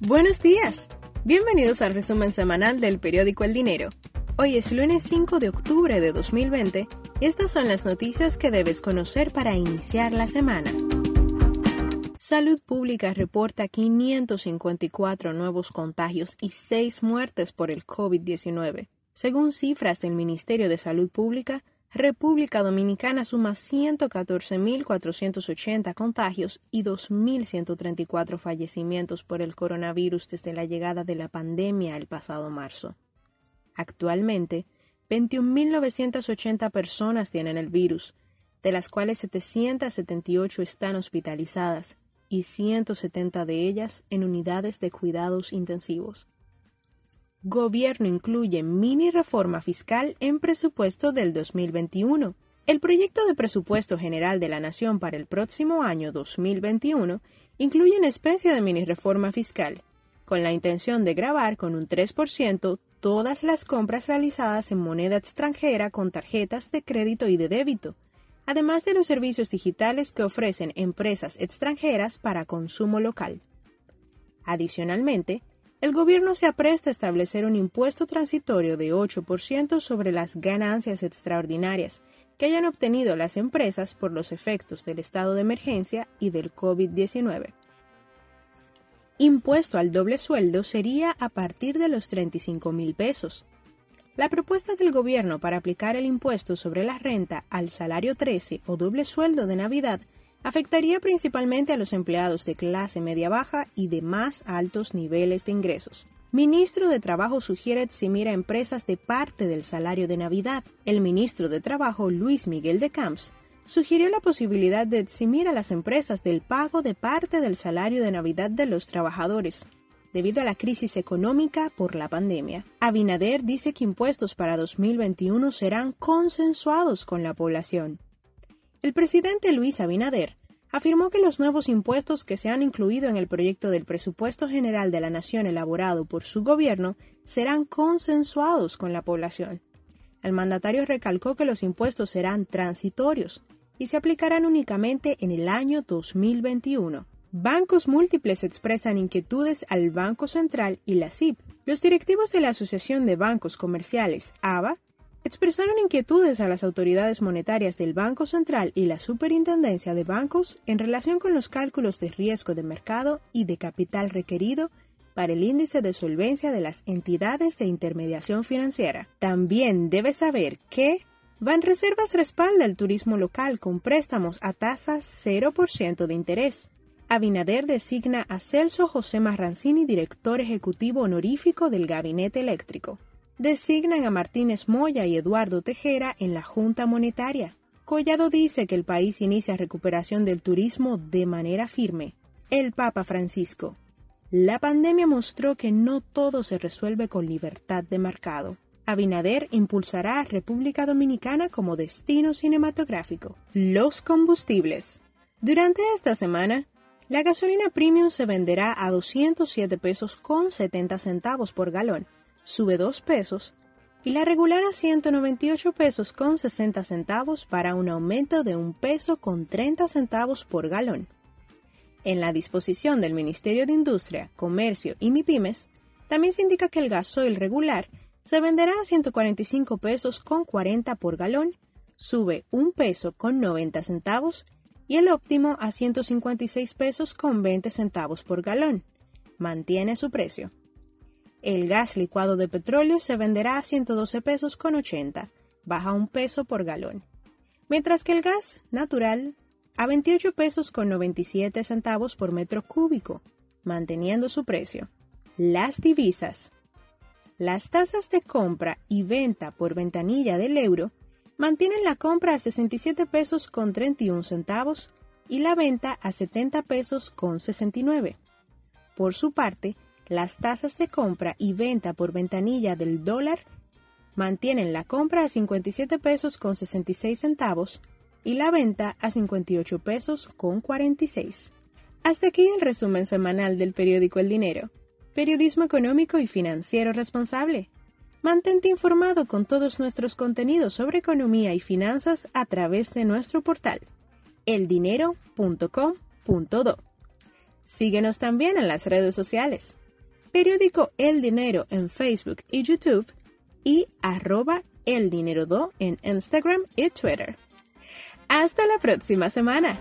Buenos días. Bienvenidos al resumen semanal del periódico El Dinero. Hoy es lunes 5 de octubre de 2020 y estas son las noticias que debes conocer para iniciar la semana. Salud Pública reporta 554 nuevos contagios y 6 muertes por el COVID-19. Según cifras del Ministerio de Salud Pública, República Dominicana suma 114.480 contagios y 2.134 fallecimientos por el coronavirus desde la llegada de la pandemia el pasado marzo. Actualmente, 21.980 personas tienen el virus, de las cuales 778 están hospitalizadas y 170 de ellas en unidades de cuidados intensivos. Gobierno incluye mini reforma fiscal en presupuesto del 2021. El proyecto de presupuesto general de la Nación para el próximo año 2021 incluye una especie de mini reforma fiscal, con la intención de grabar con un 3% todas las compras realizadas en moneda extranjera con tarjetas de crédito y de débito, además de los servicios digitales que ofrecen empresas extranjeras para consumo local. Adicionalmente, el gobierno se apresta a establecer un impuesto transitorio de 8% sobre las ganancias extraordinarias que hayan obtenido las empresas por los efectos del estado de emergencia y del COVID-19. Impuesto al doble sueldo sería a partir de los 35 mil pesos. La propuesta del gobierno para aplicar el impuesto sobre la renta al salario 13 o doble sueldo de Navidad afectaría principalmente a los empleados de clase media-baja y de más altos niveles de ingresos. Ministro de Trabajo sugiere eximir a empresas de parte del salario de Navidad. El ministro de Trabajo, Luis Miguel de Camps, sugirió la posibilidad de eximir a las empresas del pago de parte del salario de Navidad de los trabajadores, debido a la crisis económica por la pandemia. Abinader dice que impuestos para 2021 serán consensuados con la población. El presidente Luis Abinader afirmó que los nuevos impuestos que se han incluido en el proyecto del presupuesto general de la Nación elaborado por su gobierno serán consensuados con la población. El mandatario recalcó que los impuestos serán transitorios y se aplicarán únicamente en el año 2021. Bancos múltiples expresan inquietudes al Banco Central y la CIP. Los directivos de la Asociación de Bancos Comerciales, ABA, expresaron inquietudes a las autoridades monetarias del Banco Central y la Superintendencia de Bancos en relación con los cálculos de riesgo de mercado y de capital requerido para el índice de solvencia de las entidades de intermediación financiera. También debe saber que Banreservas respalda el turismo local con préstamos a tasas 0% de interés. Abinader designa a Celso José Marrancini director ejecutivo honorífico del Gabinete Eléctrico designan a Martínez Moya y Eduardo Tejera en la Junta Monetaria. Collado dice que el país inicia recuperación del turismo de manera firme. El Papa Francisco. La pandemia mostró que no todo se resuelve con libertad de mercado. Abinader impulsará a República Dominicana como destino cinematográfico. Los combustibles. Durante esta semana, la gasolina premium se venderá a 207 pesos con 70 centavos por galón sube 2 pesos y la regular a 198 pesos con 60 centavos para un aumento de un peso con 30 centavos por galón. En la disposición del Ministerio de Industria, Comercio y MIPIMES, también se indica que el gasoil regular se venderá a 145 pesos con 40 por galón, sube un peso con 90 centavos y el óptimo a 156 pesos con 20 centavos por galón. Mantiene su precio. El gas licuado de petróleo se venderá a 112 pesos con 80, baja un peso por galón, mientras que el gas natural a 28 pesos con 97 centavos por metro cúbico, manteniendo su precio. Las divisas. Las tasas de compra y venta por ventanilla del euro mantienen la compra a 67 pesos con 31 centavos y la venta a 70 pesos con 69. Por su parte, las tasas de compra y venta por ventanilla del dólar mantienen la compra a 57 pesos con 66 centavos y la venta a 58 pesos con 46. Hasta aquí el resumen semanal del periódico El Dinero. Periodismo económico y financiero responsable. Mantente informado con todos nuestros contenidos sobre economía y finanzas a través de nuestro portal eldinero.com.do. Síguenos también en las redes sociales periódico El Dinero en Facebook y YouTube y arroba El Dinero Do en Instagram y Twitter. Hasta la próxima semana.